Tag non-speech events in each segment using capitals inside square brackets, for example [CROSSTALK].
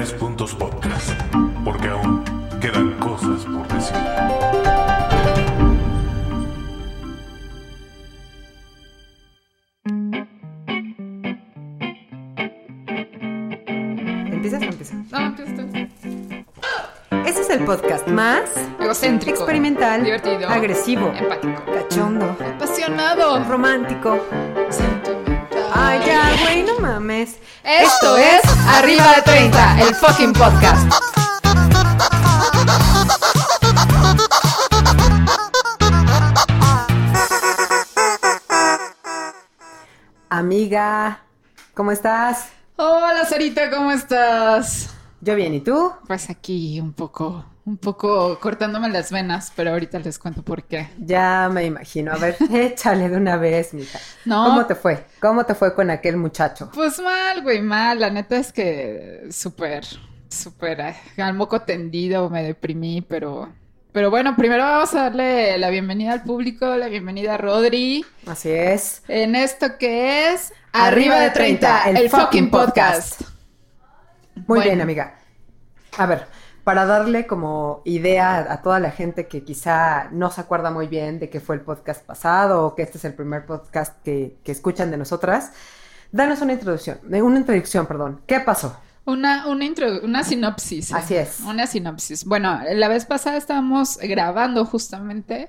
Tres Puntos Podcast, porque aún quedan cosas por decir. ¿Empiezas o empiezas? No, empieza tú. Este es el podcast más Egocéntrico. experimental, Divertido. agresivo, Empático. cachondo, Apasionado. romántico. Sentimental. Ay, ya, güey, no mames. Esto es Arriba de 30, el fucking podcast. Amiga, ¿cómo estás? Hola, Sarita, ¿cómo estás? Yo bien, ¿y tú? Pues aquí un poco, un poco cortándome las venas, pero ahorita les cuento por qué. Ya me imagino. A ver, [LAUGHS] échale de una vez, mija. No. ¿Cómo te fue? ¿Cómo te fue con aquel muchacho? Pues mal, güey, mal. La neta es que súper, súper al moco tendido, me deprimí, pero, pero bueno, primero vamos a darle la bienvenida al público, la bienvenida a Rodri, Así es. en esto que es Arriba de 30, el, fucking podcast. Muy Bueno. bien, amiga. A ver, para darle como idea a, toda la gente que quizá no se acuerda muy bien de que fue el podcast pasado o que este es el primer podcast que, que escuchan de nosotras, danos una introducción, una introducción, perdón. ¿Qué pasó? Una, una, intro- una sinopsis. Así es. Una sinopsis. Bueno, la vez pasada estábamos grabando justamente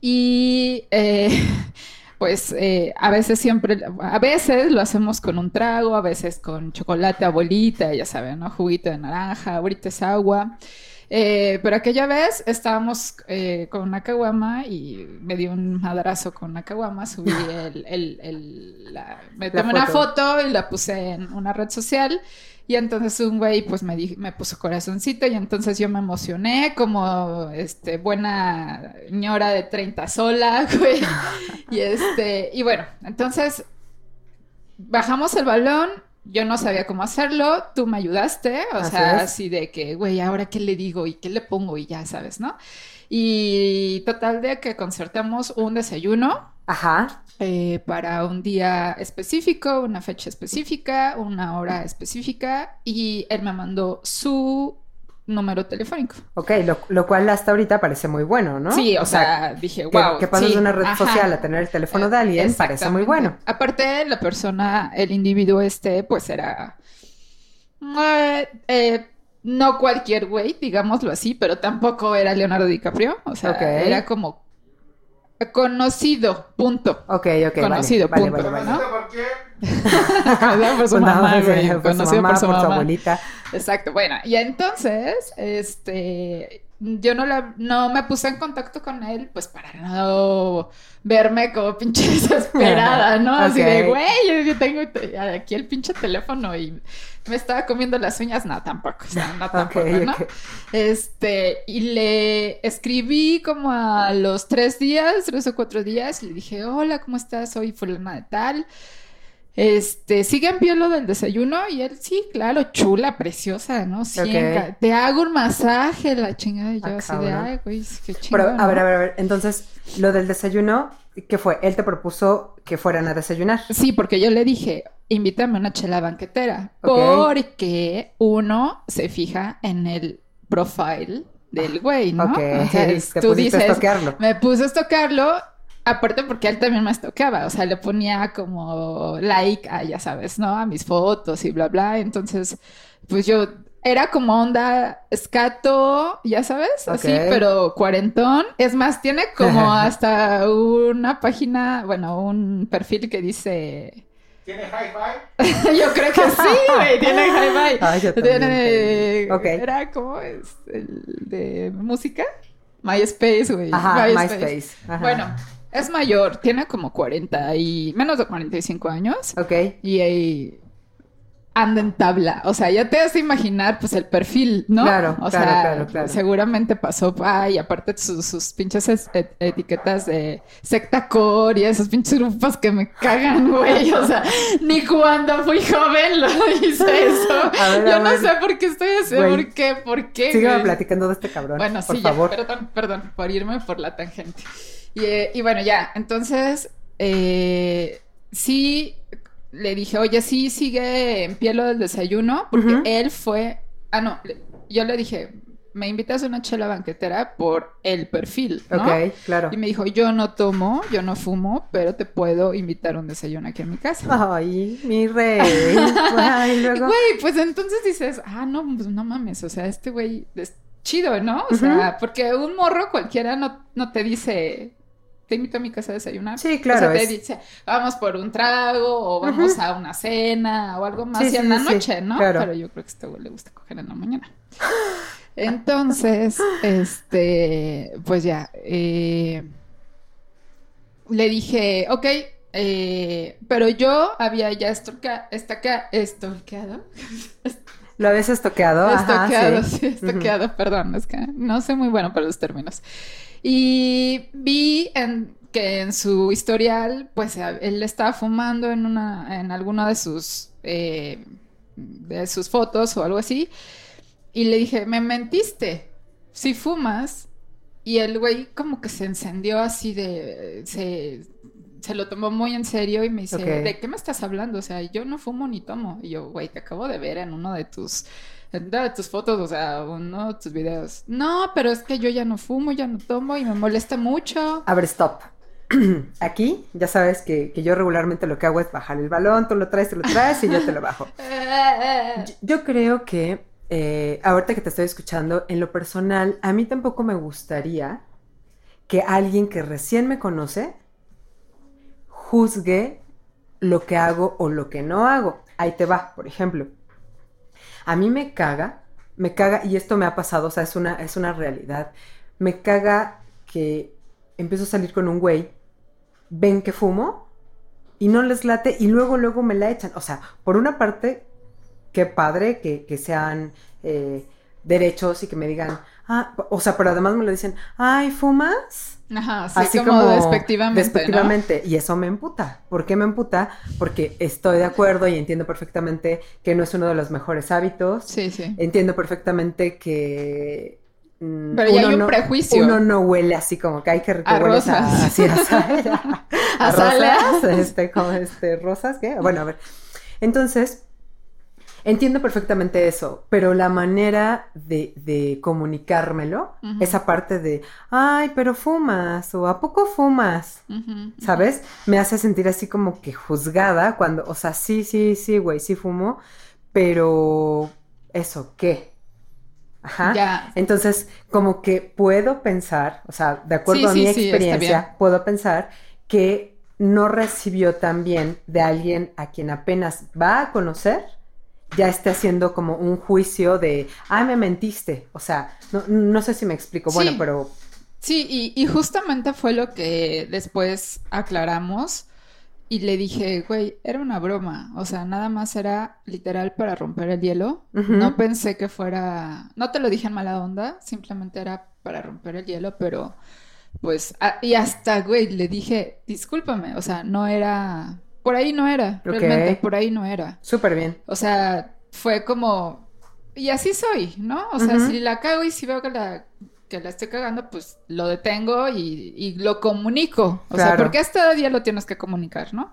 y eh, [LAUGHS] pues eh, a veces siempre, a veces lo hacemos con un trago, a veces con chocolate abuelita, ya saben, ¿no? Juguito de naranja, ahorita es agua. Eh, pero aquella vez estábamos eh, con una caguama y me dio un madrazo con una caguama, subí [LAUGHS] el, el, el- la, me La tomé una foto y la puse en una red social y entonces un güey pues me, di- me puso corazoncito y entonces yo me emocioné como este buena ñora de 30 sola, [LAUGHS] güey. Y este, y bueno, entonces bajamos el balón, yo no sabía cómo hacerlo, tú me ayudaste, o Así sea, es. así de que, güey, ahora qué le digo y qué le pongo y ya sabes, ¿no? Y total de que concertamos un desayuno Ajá. eh, para un día específico, una fecha específica, una hora específica y él me mandó su número telefónico. Ok, lo, lo cual hasta ahorita parece muy bueno, ¿no? Sí, o, sea, dije, que, wow. que pases sí, de una red ajá. social a tener el teléfono de alguien parece muy bueno. Aparte, la persona, el individuo este, pues era eh, eh, no cualquier güey, digámoslo así, pero tampoco era Leonardo DiCaprio. O sea, Ok. era como conocido, punto. Ok, ok, Conocido, vale, punto, vale, vale, ¿no? [LAUGHS] por qué? [LAUGHS] Conocido por su mamá, por su conocido mamá, por su abuelita. Exacto, bueno, y entonces, este, yo no, la, no me puse en contacto con él, pues para no verme como pinche [LAUGHS] desesperada, ¿no? Así de, güey, yo, tengo te- aquí el pinche teléfono y me estaba comiendo las uñas, no, tampoco, o sea, no [LAUGHS] tampoco, ¿no? Este, y le escribí como a los tres días, tres o cuatro días, y le dije, hola, ¿cómo estás? Soy fulana de tal. Este, sigue en pie lo del desayuno y él, sí, claro, chula, preciosa, ¿no? Sí, Ok. enca- te hago un masaje, la chingada, y yo Ah, así de, ay, güey, qué Pero, chingón. a ver, ¿no?". a ver, a ver. Entonces, lo del desayuno, ¿qué fue? Él te propuso que fueran a desayunar. Sí, porque yo le dije, invítame a una chela banquetera, porque uno se fija en el profile del güey, ¿no? Ok, O sea, es- te tú a dices, me puse a estocarlo, aparte porque él también me estoqueaba, o sea, le ponía como like a, ya sabes, ¿no? A mis fotos y bla, bla. Entonces, pues yo era como onda escato, ya sabes, así, pero cuarentón. Es más, tiene como [LAUGHS] hasta una página, bueno, un perfil que dice... ¿Tiene hi-fi? [LAUGHS] Yo creo que sí, güey, tiene [LAUGHS] hi-fi. También, Tiene, Ok. Era como es el de música. MySpace, güey. Ajá, MySpace. Ajá. Bueno, es mayor, tiene como 40 y menos de 45 años Ok. y ahí anda en tabla. O sea, ya te has de imaginar, pues, el perfil, ¿no? Claro, o claro, sea, claro, claro. seguramente pasó, ay, aparte sus, sus pinches es- et- etiquetas de secta core y esos pinches grupos que me cagan, güey. O sea, ni cuando fui joven lo hice eso. [LAUGHS] Ver, Yo no ver. sé por qué estoy así, Güey. por qué, por qué. Sígueme güey? platicando de este cabrón, Bueno, por sí, ya, favor. perdón, perdón, por irme por la tangente. Y, eh, y bueno, ya, entonces, eh, sí, le dije, oye, sí, sigue en pie lo del desayuno, porque él fue Ah, no, le- yo le dije, me invitas a una chela banquetera por el perfil, ¿no? Ok, claro. Y me dijo, yo no tomo, yo no fumo, pero te puedo invitar a un desayuno aquí en mi casa. Ay, mi rey. Ay, [LAUGHS] luego. Güey, pues entonces dices, ah, no, pues no mames, o sea, este güey es chido, ¿no? O sea, porque un morro cualquiera no, no te dice, te invito a mi casa a desayunar. Sí, claro, O sea, te dice, vamos por un trago o vamos a una cena o algo más Sí, en la sí, noche, ¿no? claro. Pero yo creo que a este güey le gusta coger en la mañana. [LAUGHS] Entonces, este, pues ya, eh, le dije, ok, eh, pero yo había ya estoca, estaca, estolqueado, [LAUGHS] ¿Lo habías estoqueado? Estoqueado, sí. [LAUGHS] sí, estoqueado, perdón, es que no soy muy bueno para los términos. Y vi en, que en su historial, pues él estaba fumando en una, en alguna de sus, eh, de sus fotos o algo así. Y le dije, me mentiste, si fumas. Y el güey como que se encendió así de, se, se lo tomó muy en serio y me dice. ¿de qué me estás hablando? O sea, yo no fumo ni tomo. Y yo, güey, te acabo de ver en uno de tus, en una de tus fotos, o sea, uno de tus videos. No, pero es que yo ya no fumo, ya no tomo y me molesta mucho. A ver, stop. [CLEARS THROAT] Aquí, ya sabes que, que yo regularmente lo que hago es bajar el balón, tú lo traes, tú lo traes y yo te lo bajo. [LAUGHS] Yo, yo creo que eh, ahorita que te estoy escuchando, en lo personal, a mí tampoco me gustaría que alguien que recién me conoce juzgue lo que hago o lo que no hago. Ahí te va, por ejemplo. A mí me caga, me caga, y esto me ha pasado, o sea, es una, es una realidad. Me caga que empiezo a salir con un güey, ven que fumo y no les late y luego, luego me la echan. O sea, por una parte, qué padre que, que sean eh, derechos y que me digan, ah, o sea, pero además me lo dicen, ay, ¿fumas? Ajá, sí, como, despectivamente, despectivamente. Y eso me emputa. ¿Por qué me emputa? Porque estoy de acuerdo y entiendo perfectamente que no es uno de los mejores hábitos. Sí, sí. Entiendo perfectamente que. mm, Pero ya hay un no, prejuicio. Uno no huele así como que hay que A rosas. así, a, sa- [LAUGHS] a [LAUGHS] A rosas, este, como este, rosas, ¿qué? Bueno, a ver. Entonces, entiendo perfectamente eso, pero la manera de, de comunicármelo, esa parte de, ay, pero fumas, o ¿a poco fumas? ¿Sabes? Me hace sentir así como que juzgada cuando, o sea, sí, sí, sí, güey, sí fumo, pero ¿eso qué? Ajá. Ya. Entonces, como que puedo pensar, o sea, de acuerdo Sí, a sí, mi experiencia, puedo pensar que no recibió tan bien de alguien a quien apenas va a conocer, ya esté haciendo como un juicio de, ah, me mentiste. O sea, no, no sé si me explico. Bueno, Sí. pero Sí, y, y justamente fue lo que después aclaramos y le dije, güey, era una broma, o sea, nada más era literal para romper el hielo. No pensé que fuera, no te lo dije en mala onda, simplemente era para romper el hielo, pero pues, a- y hasta, güey, le dije, discúlpame, o sea, no era, por ahí no era, realmente, por ahí no era. súper bien. O sea, fue como, y así soy, ¿no? O sea, si la cago y si veo que la, que la estoy cagando, pues lo detengo y, y lo comunico. O sea, porque hasta día lo tienes que comunicar, ¿no?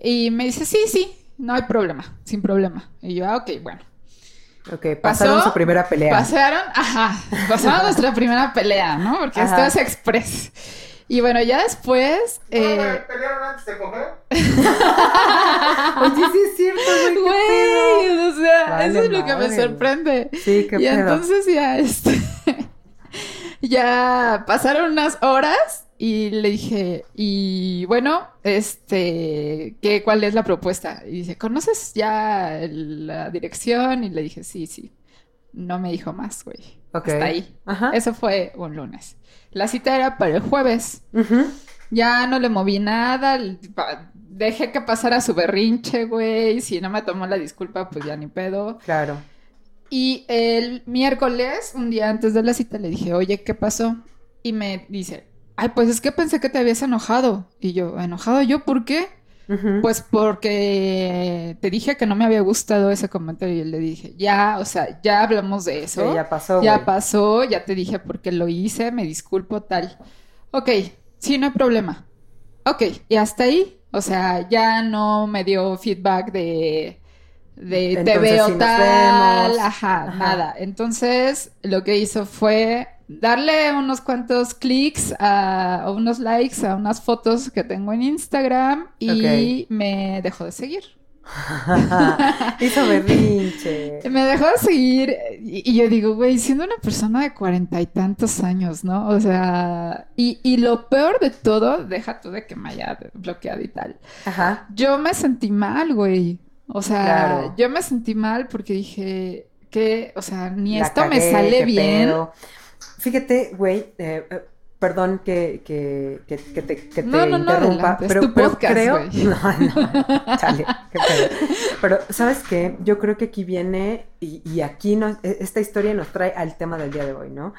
Y me dice, sí, sí, no hay problema, sin problema. Y yo, ah, ok, bueno. Ok, pasaron Pasó, su primera pelea. Pasaron, ajá, pasaron [LAUGHS] nuestra primera pelea, ¿no? Porque esto es express. Y bueno, ya después... eh, ¿Pelearon antes de coger? [LAUGHS] Oye, sí es cierto, güey. Güey, o sea, Vale eso es lo que me sorprende. Sí, qué y pedo. entonces ya, este, [LAUGHS] ya pasaron unas horas y le dije, y bueno, este, ¿qué, ¿cuál es la propuesta? Y dice, ¿conoces ya la dirección? Y le dije, sí, sí. No me dijo más, güey. Ok. Hasta ahí. Ajá. Eso fue un lunes. La cita era para el jueves. Ya no le moví nada. Dejé que pasara su berrinche, güey. Si no me tomó la disculpa, pues ya ni pedo. Claro. Y el miércoles, un día antes de la cita, le dije, oye, ¿qué pasó? Y me dice, ay, pues es que pensé que te habías enojado. Y yo, ¿enojado yo? ¿Por qué? Pues porque te dije que no me había gustado ese comentario. Y le dije, ya, o sea, ya hablamos de eso. Sí, ya pasó, Ya pasó, ya te dije por qué lo hice, me disculpo, tal. Ok, sí, no hay problema. Ok, y hasta ahí. O sea, ya no me dio feedback de, de te veo tal, Ajá. nada. Entonces, lo que hizo fue darle unos cuantos clics a, o unos likes a unas fotos que tengo en Instagram y me dejó de seguir. [LAUGHS] Hizo berrinche. Me dejó de seguir y, y yo digo, güey, siendo una persona de cuarenta y tantos años, ¿no? O sea, y, y lo peor de todo, deja tú de que me haya bloqueado y tal. Ajá. Yo me sentí mal, güey. O sea, Claro. yo me sentí mal porque dije que, o sea, ni La esto me sale bien. pedo. Fíjate, güey, eh, eh, perdón que, que, que, que te, que te No, no, no, interrumpa, adelante, es pero, tu pero podcast, creo... güey. [LAUGHS] No, no, [LAUGHS] chale, qué pedo. Pero, ¿sabes qué? Yo creo que aquí viene, y, y aquí nos, e- esta historia nos trae al tema del día de hoy, ¿no?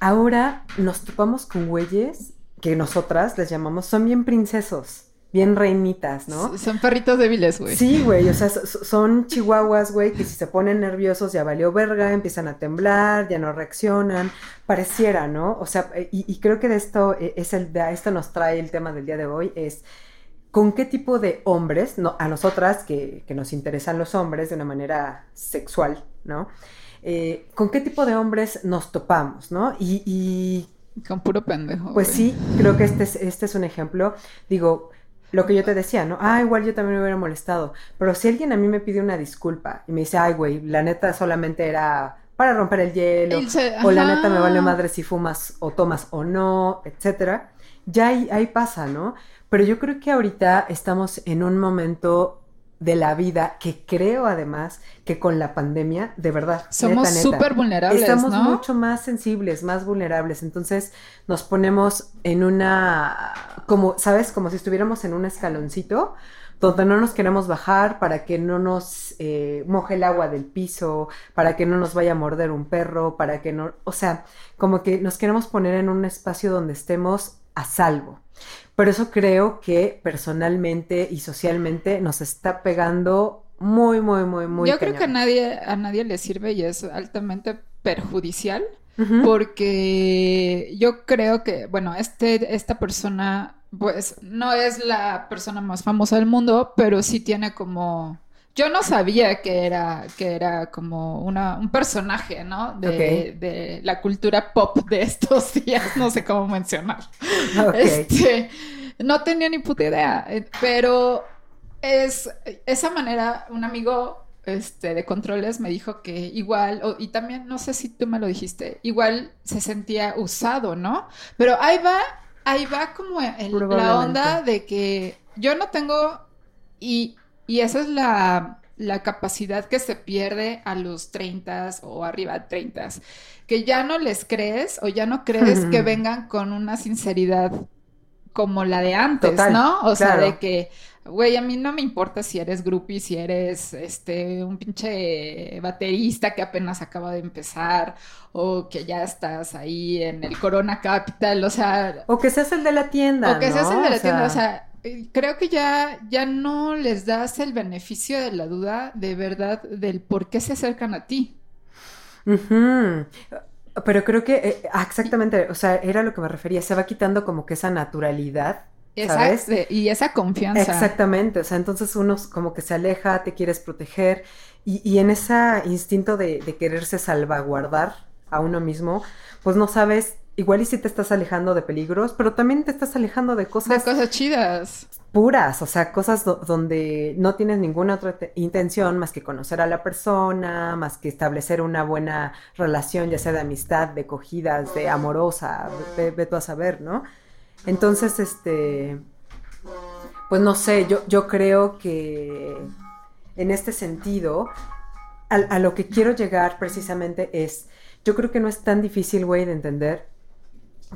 Ahora nos topamos con güeyes que nosotras les llamamos, son bien princesos, bien reinitas, ¿no? Son perritos débiles, güey. Sí, güey, o sea, so- so- son chihuahuas, güey, que si se ponen nerviosos ya valió verga, empiezan a temblar, ya no reaccionan, pareciera, ¿no? O sea, y, y creo que de esto eh, es el, de esto nos trae el tema del día de hoy, es con qué tipo de hombres, no, a nosotras que, que nos interesan los hombres de una manera sexual, ¿no? Eh, con qué tipo de hombres nos topamos, ¿no? Y, y Con puro pendejo. pues güey. sí, creo que este es, este es un ejemplo. Digo, lo que yo te decía, ¿no? Ah, igual yo también me hubiera molestado. Pero si alguien a mí me pide una disculpa y me dice, ay, güey, la neta solamente era para romper el hielo, se- o la neta me vale madre si fumas o tomas o no, etcétera, ya ahí, ahí pasa, ¿no? Pero yo creo que ahorita estamos en un momento de la vida que creo además que con la pandemia, de verdad, Somos súper vulnerables, Estamos ¿no? mucho más sensibles, más vulnerables. Entonces nos ponemos en una, como, ¿sabes? Como si estuviéramos en un escaloncito donde no nos queremos bajar para que no nos eh, moje el agua del piso, para que no nos vaya a morder un perro, para que no, o sea, como que nos queremos poner en un espacio donde estemos a salvo. Por eso creo que personalmente y socialmente nos está pegando muy, muy, muy, muy. Yo creo que a nadie, a nadie le sirve y es altamente perjudicial. Porque yo creo que, bueno, este, esta persona, pues, no es la persona más famosa del mundo, pero sí tiene como. Yo no sabía que era, que era como una, un personaje, ¿no? De, de la cultura pop de estos [LAUGHS] días, no sé cómo mencionar. Este, no tenía ni puta idea, eh, pero es esa manera, un amigo este, de controles me dijo que igual, o- y también, no sé si tú me lo dijiste, igual se sentía usado, ¿no? Pero ahí va, ahí va como el- la onda de que yo no tengo, y, y esa es la, la capacidad que se pierde a los 30 o arriba de 30, que ya no les crees o ya no crees que vengan con una sinceridad como la de antes, Total, ¿no? O sea, de que, güey, a mí no me importa si eres groupie, si eres este un pinche baterista que apenas acaba de empezar o que ya estás ahí en el Corona Capital, o sea, O que seas el de la tienda. o que seas el de la tienda, o sea, creo que ya, ya no les das el beneficio de la duda de verdad del por qué se acercan a ti. Ujú. Pero creo que, eh, ah, exactamente, o sea, era lo que me refería, se va quitando como que esa naturalidad, ¿sabes? Exacto, y esa confianza. Exactamente, o sea, entonces uno como que se aleja, te quieres proteger y, y en ese instinto de, de quererse salvaguardar a uno mismo, pues no sabes, igual y si te estás alejando de peligros, pero también te estás alejando de De cosas cosas chidas. puras, o sea, cosas do- donde no tienes ninguna otra te- intención más que conocer a la persona, más que establecer una buena relación, ya sea de amistad, de cogidas, de amorosa, ve, ve tú a saber, ¿no? Entonces, este, pues no sé, yo, yo creo que en este sentido, a, a lo que quiero llegar precisamente es, yo creo que no es tan difícil, güey, de entender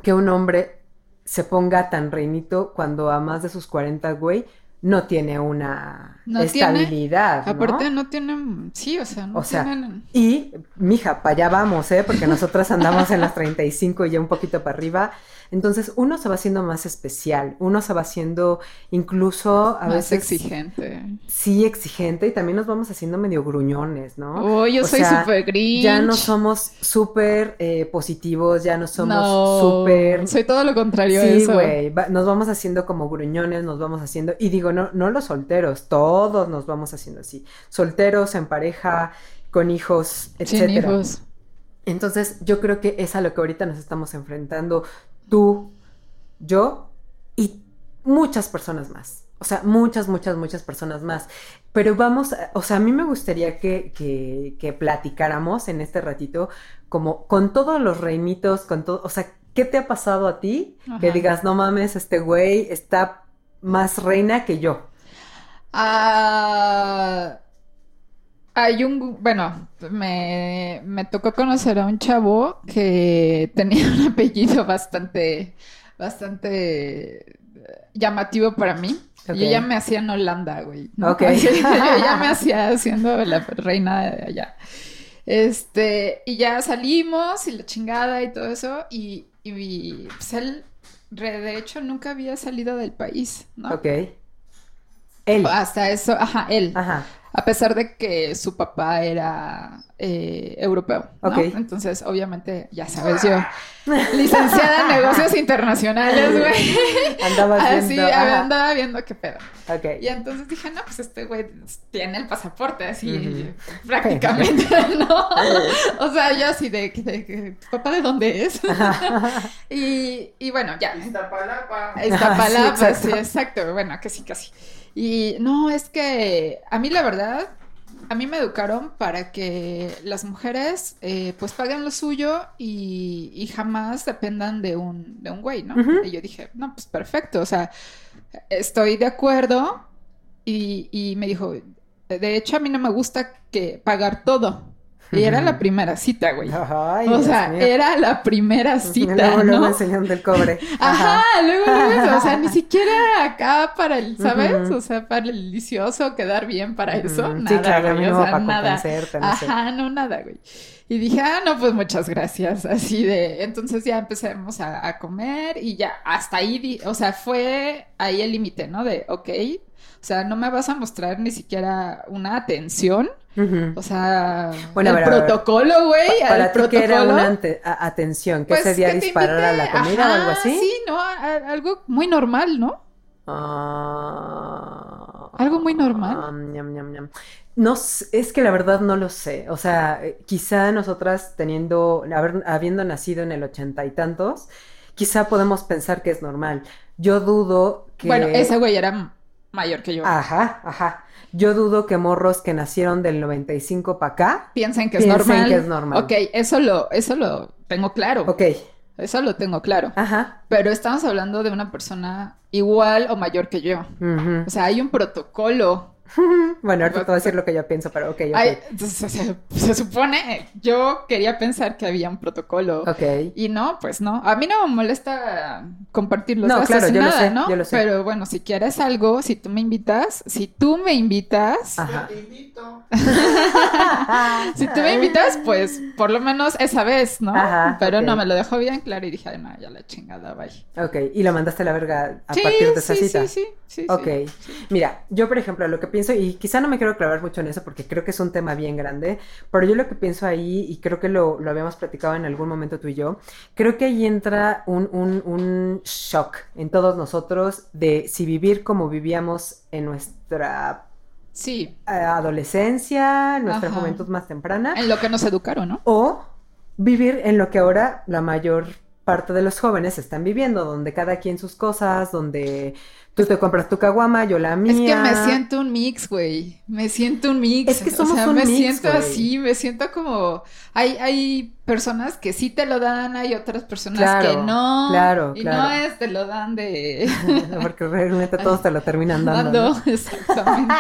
que un hombre se ponga tan reinito cuando a más de sus 40, güey, no tiene una No tiene- estabilidad, ¿no? Aparte no tienen, sí, o sea, no O sea, tienen... Y, mija, para allá vamos, ¿eh? Porque nosotras andamos en las 35 y ya un poquito para arriba. Entonces, uno se va haciendo más especial, uno se va haciendo incluso a más veces exigente. sí exigente y también nos vamos haciendo medio gruñones, ¿no? Oh, yo O soy súper grinch. Ya no somos súper eh, positivos, ya no somos No, súper soy todo lo contrario a Sí, eso. güey, va- nos vamos haciendo como gruñones, nos vamos haciendo, y digo, no, no los solteros, todos nos vamos haciendo así. Solteros, en pareja, con hijos, Sin etcétera. hijos. Entonces, yo creo que es a lo que ahorita nos estamos enfrentando tú, yo y muchas personas más. O sea, muchas, muchas, muchas personas más. Pero vamos, a- o sea, a mí me gustaría que, que, que platicáramos en este ratito, como con todos los reinitos, con todo, o sea, ¿qué te ha pasado a ti? Que digas, no mames, este güey está más reina que yo. Ah, hay un, bueno, me, me tocó conocer a un chavo que [LAUGHS] tenía un apellido bastante, bastante llamativo para mí. Ok. Yo ya me hacía en Holanda, güey. ¿no? Ok. [LAUGHS] Yo ya me [LAUGHS] hacía siendo la reina de allá. Este, y ya salimos y la chingada y todo eso. Y, y pues él, de hecho, nunca había salido del país, ¿no? Ok. Él. Hasta eso, ajá, él. Ajá. A pesar de que su papá era eh, europeo, ¿no? Ok. Entonces, obviamente, ya sabes, yo, [LAUGHS] licenciada en negocios internacionales, güey. [LAUGHS] Andabas Así, viendo. ajá. andaba viendo qué pedo. Ok. Y entonces dije, no, pues este güey tiene el pasaporte, así, prácticamente, [LAUGHS] ¿no? O sea, yo así de, de, de, ¿papá de dónde es? y, y bueno, ya, Iztapalapa. Iztapalapa, Sí, sí, exacto. exacto. Bueno, casi, casi. Y no, es que a mí la verdad, a mí me educaron para que las mujeres eh, pues paguen lo suyo y, y jamás dependan de un, de un güey, ¿no? Y yo dije, no, pues perfecto, o sea, estoy de acuerdo y, y me dijo, de hecho a mí no me gusta que pagar todo. Y era la primera cita, güey. Ay, o sea, mío. era la primera cita, Luego, luego ¿no? enseñando el cobre. [LAUGHS] Ajá, luego, luego eso, o sea, ni [LAUGHS] siquiera acá para el, ¿sabes? O sea, para el delicioso, quedar bien para eso, Mm, nada, sí, claro, güey, o sea, para nada. no sé. Ajá, no, nada, güey. Y dije, ah, no, pues muchas gracias, así de, entonces ya empecemos a, a comer y ya, hasta ahí, di- o sea, fue ahí el límite, ¿no? De, ok, o sea, no me vas a mostrar ni siquiera una atención, o sea, Bueno, el ver, protocolo, güey, Para el ti, ¿qué era una atención? ¿Que Pues, ese día que te disparar a la comida o algo así? Sí, no, algo muy normal, ¿no? Ah, Algo muy normal. ah, ñam, ñam, ñam. No, es que la verdad no lo sé. O sea, quizá nosotras teniendo, haber- habiendo nacido en el ochenta y tantos, quizá podemos pensar que es normal. Yo dudo que... Bueno, ese güey era mayor que yo. Ajá, ajá. Yo dudo que morros que nacieron del 95 para acá. Piensen que es Piensen normal. que es normal. Ok, eso lo, eso lo tengo claro. Ok, Eso lo tengo claro. ajá. Pero estamos hablando de una persona igual o mayor que yo. ujú. O sea, hay un protocolo. [LAUGHS] Bueno, ahorita te voy a decir lo que yo pienso, pero ok, ok. Hay- se, se- se supone, yo quería pensar que había un protocolo. Ok. Y no, pues no. A mí no me molesta compartir los No, claro, yo lo sé, ¿no? yo lo sé. Pero bueno, si quieres algo, si tú me invitas, si tú me invitas, Ajá. Yo te invito. [LAUGHS] si tú me invitas, pues por lo menos esa vez, ¿no? Ajá, Pero no, me lo dejó bien claro y dije, ay, no, ya la chingada, bye. Ok, y lo mandaste a la verga a Sí, partir de esa sí, cita. sí, sí, sí, Ok, sí. mira, yo por ejemplo lo que pienso, y quizá no me quiero clavar mucho en eso porque creo que es un tema bien grande, pero yo lo que pienso ahí, y creo que lo, lo habíamos platicado en algún momento tú y yo, creo que ahí entra un, un, un shock en todos nosotros de si vivir como vivíamos en nuestra Sí, eh, adolescencia, nuestra Ajá. juventud más temprana, en lo que nos educaron, ¿no? o vivir en lo que ahora la mayor parte de los jóvenes están viviendo, donde cada quien sus cosas, donde tú te compras tu caguama, yo la mía. Es que me siento un mix, güey. Me siento un mix. Es que o somos sea, un me mix, siento así, me siento como hay hay personas que sí te lo dan, hay otras personas Claro, que no. claro, y claro. no es te lo dan de [LAUGHS] Porque realmente todos te lo terminan dando. dando, ¿no? [LAUGHS] exactamente.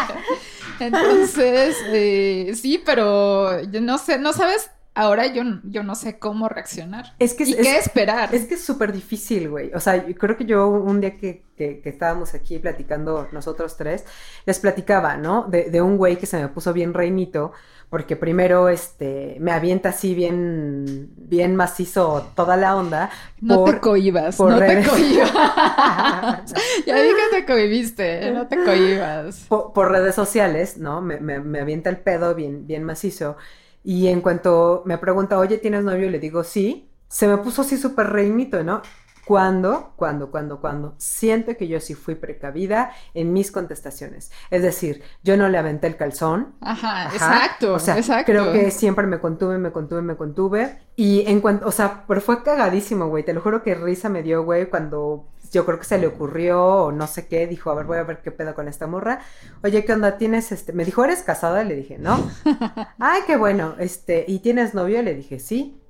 Entonces, eh, sí, pero yo no sé, no sabes, ahora yo, yo no sé cómo reaccionar. Es que es- ¿Y qué es- esperar? Es que es súper difícil, güey. O sea, yo creo que yo un día que, que- que estábamos aquí platicando nosotros tres, les platicaba, ¿no? De, de un güey que se me puso bien reinito, porque primero, este, me avienta así bien, bien macizo toda la onda. No por- te cohibas, por no redes. te cohibas. [LAUGHS] [LAUGHS] ya vi que te cohibiste, no te cohibas. po- por redes sociales, ¿no? Me, me- me avienta el pedo bien, bien macizo. Y en cuanto me pregunta, oye, ¿tienes novio? Le digo, sí. Se me puso así súper reinito, ¿no? cuando, cuando, cuando, cuando siento que yo sí fui precavida en mis contestaciones. Es decir, yo no le aventé el calzón. Ajá, exacto. O sea, exacto. creo que siempre me contuve, me contuve, me contuve. Y en cuanto, o sea, pero fue cagadísimo, güey. Te lo juro que risa me dio, güey, cuando yo creo que se le ocurrió o no sé qué, dijo, a ver, voy a ver qué pedo con esta morra. Oye, ¿qué onda? ¿Tienes este? Me dijo, ¿eres casada? Le dije, no. [LAUGHS] Ay, qué bueno, este, ¿y tienes novio? Le dije, sí.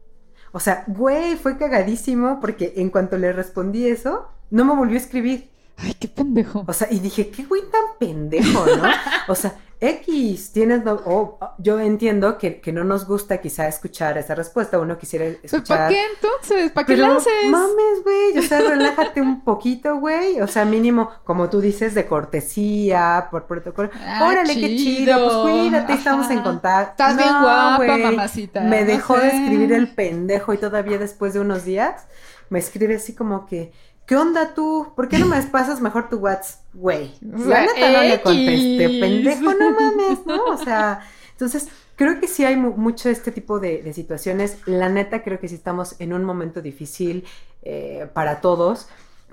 O sea, güey, fue cagadísimo porque en cuanto le respondí eso, no me volvió a escribir. Ay, qué pendejo. O sea, y dije, qué güey tan pendejo, ¿no? [LAUGHS] O sea, X, tienes oh, yo entiendo que, que, no nos gusta quizá escuchar esa respuesta, uno quisiera escuchar. ¿Para qué entonces? ¿Para qué lo haces? mames, güey, o sea, relájate un poquito, güey, o sea, mínimo, como tú dices, de cortesía, por protocolo. Ah, Órale, qué chido, pues cuídate, estamos en Ajá. contacto. Estás bien No, guapa, güey, mamacita. Me no dejó de escribir el pendejo y todavía después de unos días me escribe así como que, ¿qué onda tú? ¿Por qué no me pasas mejor tu WhatsApp, güey? La neta no le contesté, pendejo, no mames, ¿no? O sea, entonces creo que sí hay mu- mucho este tipo de, de situaciones. La neta creo que sí estamos en un momento difícil eh, para todos,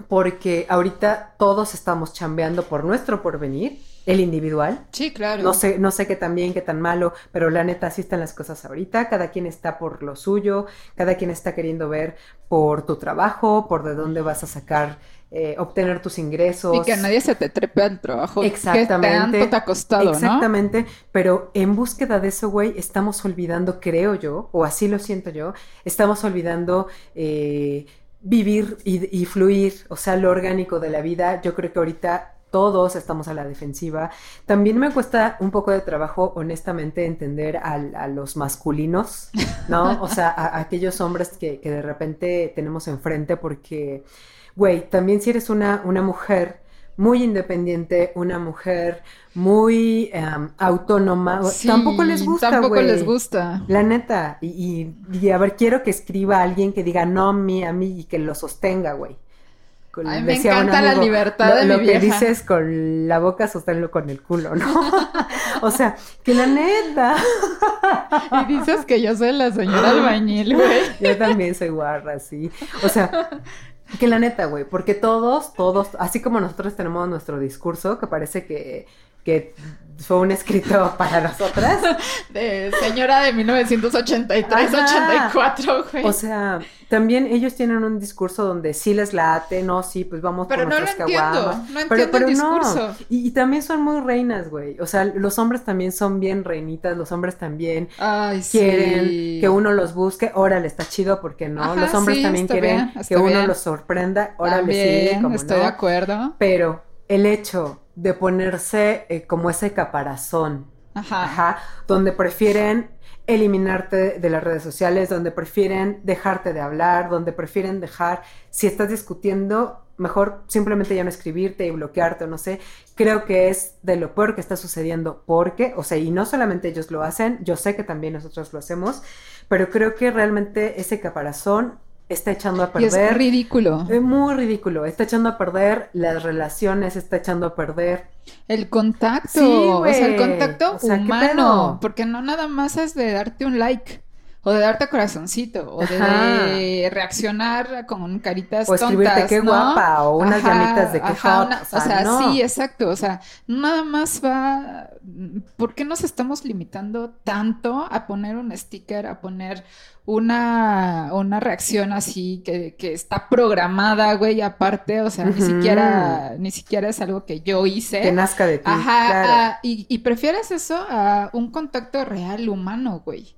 porque ahorita todos estamos chambeando por nuestro porvenir, el individual. Sí, claro. No sé, no sé qué tan bien, qué tan malo, pero la neta así están las cosas ahorita. Cada quien está por lo suyo, cada quien está queriendo ver por tu trabajo, por de dónde vas a sacar, eh, obtener tus ingresos. Y que nadie se te trepe al trabajo. Exactamente. Que tanto te ha costado, ¿no? Exactamente, pero en búsqueda de eso, güey, estamos olvidando, creo yo, o así lo siento yo, estamos olvidando eh, vivir y, y fluir, o sea, lo orgánico de la vida. Yo creo que ahorita todos estamos a la defensiva. También me cuesta un poco de trabajo, honestamente, entender a, los masculinos, ¿no? [LAUGHS] O sea, a, a aquellos hombres que, que de repente tenemos enfrente porque, güey, también si eres una, una mujer muy independiente, una mujer muy em, autónoma, Sí, tampoco les gusta, Tampoco les gusta. La neta, y, y- y a ver, quiero que escriba alguien que diga no a mí, a mí y que lo sostenga, güey. Con- Ay, me decía un encanta la libertad lo, de mi lo que vieja". dices con la boca, sosténlo con el culo, ¿no? [LAUGHS] o sea, que la neta. Y dices que yo soy la señora albañil, güey. [LAUGHS] Yo también soy guarra, sí. O sea, que la neta, güey, porque todos, todos, así como nosotros tenemos nuestro discurso, que parece que, que fue un escrito [LAUGHS] para nosotras. [LAUGHS] De señora de 1983, Ajá. 84, güey. O sea, también ellos tienen un discurso donde sí les late, no, sí, pues vamos Pero por no nuestras caguamas. no entiendo el discurso. Y, y también son muy reinas, güey. O sea, los hombres también son bien reinitas, los hombres también Ay, sí. quieren que uno los busque, órale, está chido, porque no? Ajá, los hombres sí, también quieren bien, que uno los sorprenda, órale, También, sí, como estoy no. de acuerdo. Pero el hecho de ponerse eh, como ese caparazón Ajá. Ajá, donde prefieren eliminarte de las redes sociales, donde prefieren dejarte de hablar, donde prefieren dejar, si estás discutiendo, mejor simplemente ya no escribirte y bloquearte o no sé, creo que es de lo peor que está sucediendo porque, o sea, y no solamente ellos lo hacen, yo sé que también nosotros lo hacemos, pero creo que realmente ese caparazón está echando a Y es perder. ridículo. Es muy ridículo, está echando a perder las relaciones, está echando a perder. El contacto, Sí, o sea, el contacto O sea, ¿qué humano, porque no nada más es de darte un like, o de darte corazoncito, o de, reaccionar con caritas O escribirte tontas, qué ¿no? guapa, o unas llamitas de qué ajá, hot, una- o o sea, no. sí, exacto, o sea, nada más va, ¿por qué nos estamos limitando tanto a poner un sticker, a poner una, una reacción así que, que está programada, güey, aparte, o sea, ni siquiera, ni siquiera es algo que yo hice. que nazca de ti. Ajá, claro. ah, y, y prefieres eso a un contacto real humano, güey.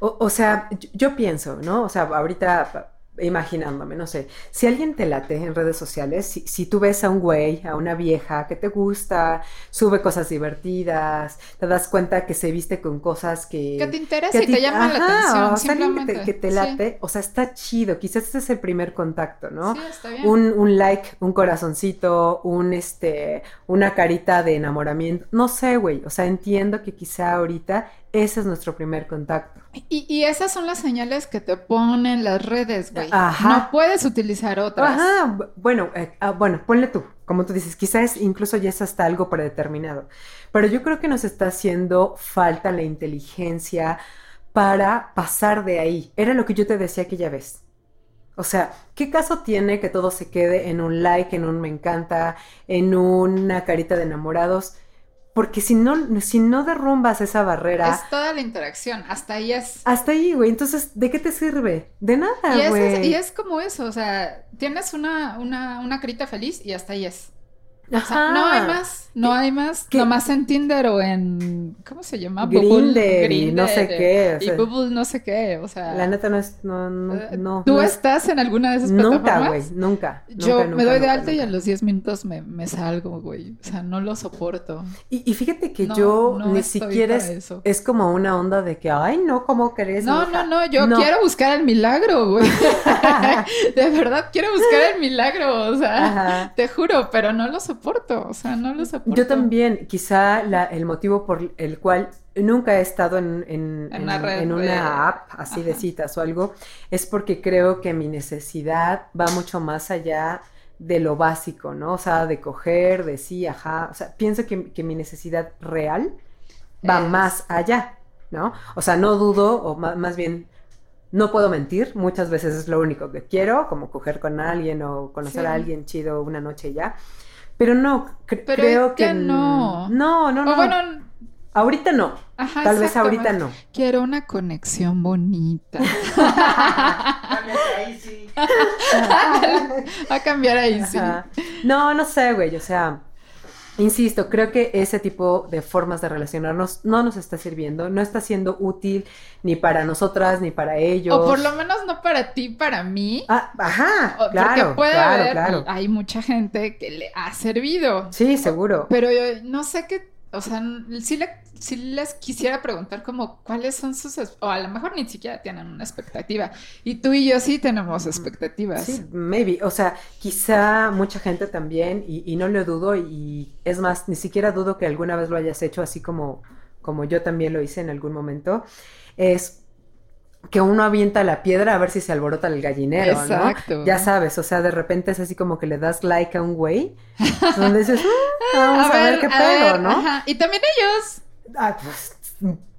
O, o sea, yo, yo pienso, ¿no? O sea, ahorita imaginándome, no sé, si alguien te late en redes sociales, si, si tú ves a un güey, a una vieja que te gusta, sube cosas divertidas, te das cuenta que se viste con cosas que... Que te interesa que y te llama la atención, o sea, alguien que te, simplemente. que te Sí. late, o sea, está chido, quizás ese es el primer contacto, ¿no? Sí, está bien. Un, un like, un corazoncito, un este, una carita de enamoramiento. No sé, güey. O sea, entiendo que quizá ahorita ese es nuestro primer contacto. Y, y esas son las señales que te ponen las redes, güey. Ajá. No puedes utilizar otras. Ajá, bu- bueno, eh, ah, bueno, ponle tú, como tú dices, quizás incluso ya es hasta algo predeterminado. Pero yo creo que nos está haciendo falta la inteligencia para pasar de ahí. Era lo que yo te decía aquella vez. O sea, ¿qué caso tiene que todo se quede en un like, en un me encanta, en una carita de enamorados? Porque si no, si no derrumbas esa barrera, Es toda la interacción, hasta ahí es. hasta ahí, güey. Entonces, ¿de qué te sirve? De Y nada, es, güey. y es como eso, o sea, tienes una, una, una carita feliz y hasta ahí es. O sea, Ajá. no hay más, no hay más. ¿Qué? Nomás en Tinder o en. ¿Cómo se llama? Grindr y no sé qué, o Y. Bubble no sé qué, o sea. La neta no es, no, no, eh, no. ¿Tú no es- estás en alguna de esas Nunca, plataformas? güey, nunca. Yo nunca, me nunca, doy de nunca, alta y a nunca. los 10 minutos me, me salgo, güey. O sea, no lo soporto. Y, y fíjate que yo ni siquiera es, eso. es como una onda de que, ay, no, ¿cómo crees? No, mija?". no, no, yo quiero buscar el milagro, güey. [LAUGHS] [LAUGHS] de verdad quiero buscar el milagro, o sea, Ajá. te juro, pero no lo soporto, o sea, no lo soporto. Yo también, quizá la- el motivo por el cual nunca he estado en, en- En una en- app así de citas o algo, es porque creo que mi necesidad va mucho más allá de lo básico, ¿no? O sea, de coger, de sí, ajá. O sea, pienso que, que mi necesidad real va Es- más allá, ¿no? O sea, no dudo, o más bien, no puedo mentir, muchas veces es lo único que quiero, como coger con alguien o conocer Sí. a alguien chido una noche y ya. Pero no, cre- Pero creo que no. No, no, O no. bueno, Ahorita no. ajá, Tal vez ahorita no. Quiero una conexión bonita. Cámbiate ahí sí. Va a cambiar ahí, sí. No, no sé, güey. O sea, insisto, creo que ese tipo de formas de relacionarnos no nos está sirviendo, no está siendo útil ni para nosotras ni para ellos. O por lo menos no para ti, para mí. Ah, ajá, O- claro, porque puede claro, haber, claro. hay mucha gente que le ha servido. Sí, seguro. Pero yo no sé qué, o sea, sí, le- sí les quisiera preguntar como cuáles son sus, o a lo mejor ni siquiera tienen una expectativa. Y tú y yo sí tenemos expectativas. Sí, maybe. O sea, quizá mucha gente también, y, y no lo dudo, y es más, ni siquiera dudo que alguna vez lo hayas hecho así como, como yo también lo hice en algún momento, es que uno avienta la piedra a ver si se alborota el gallinero, Exacto. ¿no? Ya sabes, o sea, de repente es así como que le das like a un güey, donde dices, "Mm, [LAUGHS] vamos a, ver, qué pedo, ¿no? ajá. Y también ellos. Ah, pues,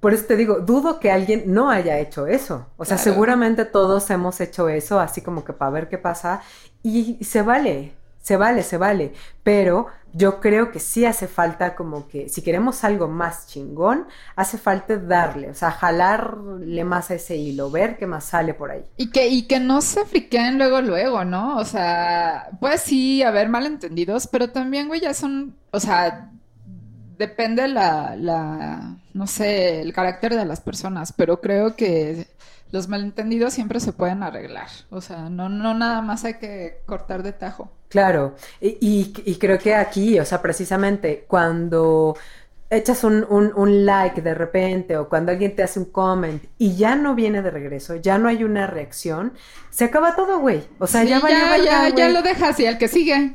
por eso te digo, dudo que alguien no haya hecho eso. O sea, Claro. seguramente todos hemos hecho eso, así como que para ver qué pasa. Y se vale, se vale, se vale. Pero yo creo que sí hace falta como que, si queremos algo más chingón, hace falta darle, o sea, jalarle más a ese hilo, ver qué más sale por ahí. Y que, y que no se friquen luego, luego, ¿no? O sea, pues sí haber malentendidos, pero también, güey, ya son, o sea, depende la, la, no sé, el carácter de las personas, pero creo que los malentendidos siempre se pueden arreglar. O sea, no, no nada más hay que cortar de tajo. Claro, y, y- y creo que aquí, o sea, precisamente cuando echas un, un- un like de repente o cuando alguien te hace un comment y ya no viene de regreso, ya no hay una reacción, se acaba todo, güey. O sea, Sí, ya valió ya, ya, ya lo dejas y al que sigue.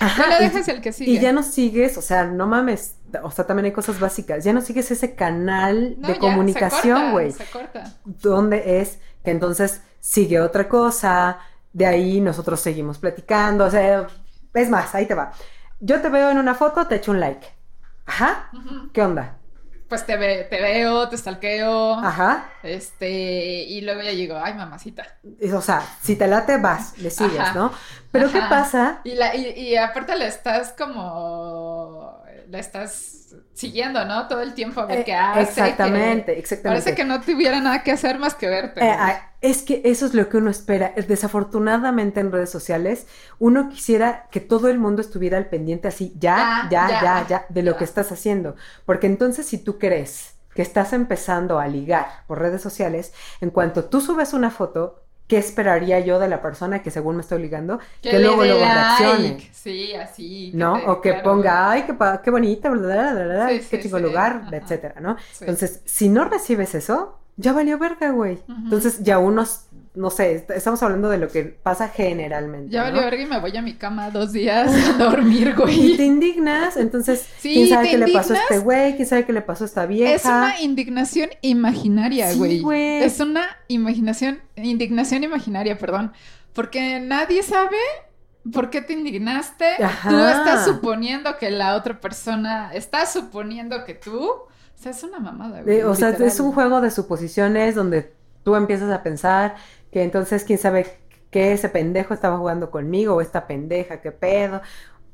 Ajá, ya lo dejas y al que sigue. Y ya no sigues, o sea, no mames, o sea, también hay cosas básicas, ya no sigues ese canal No, de se comunicación, corta, güey. Se corta. donde es que entonces sigue otra cosa, de ahí nosotros seguimos platicando, o sea, es más, ahí te va. Yo te veo en una foto, te echo un like. Ajá. ¿qué onda? Pues te, ve- te veo, te stalkeo. Ajá, Este, y luego ya llegó, ay, mamacita. o sea, si te late, vas, le sigues, Ajá. ¿no? Pero ¿qué pasa? Y, la, y, y aparte le estás como, la estás siguiendo, ¿no? Todo el tiempo a ver Eh, qué hace. exactamente, que exactamente. Parece que no tuviera nada que hacer más que verte. Eh, ah, es que eso es lo que uno espera. Desafortunadamente en redes sociales, uno quisiera que todo el mundo estuviera al pendiente así, ya, ya, Ya, ya, ya, ya, de lo ya. que estás haciendo. Porque entonces si tú crees que estás empezando a ligar por redes sociales, en cuanto tú subes una foto, ¿qué esperaría yo de la persona que según me estoy ligando? Que, luego, luego like. reaccione. Sí, así. ¿No? te- o que claro. ponga, ay, qué, qué bonita, bla, bla, bla, Sí, qué sí, chico sí. lugar, Ajá. etcétera, ¿no? Entonces, si no recibes eso, ya valió verga, güey. Entonces, ya unos, no sé, est- estamos hablando de lo que pasa generalmente. Ya ¿no? valió verga y me voy a mi cama dos días a dormir, [LAUGHS] Y güey. te indignas, entonces, Sí, ¿quién sabe qué le pasó a este güey? ¿Quién sabe qué le pasó a esta vieja? Es una indignación imaginaria, Sí, güey. güey. Es una imaginación, indignación imaginaria, perdón. Porque nadie sabe por qué te indignaste. Ajá. Tú estás suponiendo que la otra persona está suponiendo que tú. O sea, es una mamada, güey. O sea, es un juego de suposiciones donde tú empiezas a pensar que entonces quién sabe que ese pendejo estaba jugando conmigo o esta pendeja, qué pedo.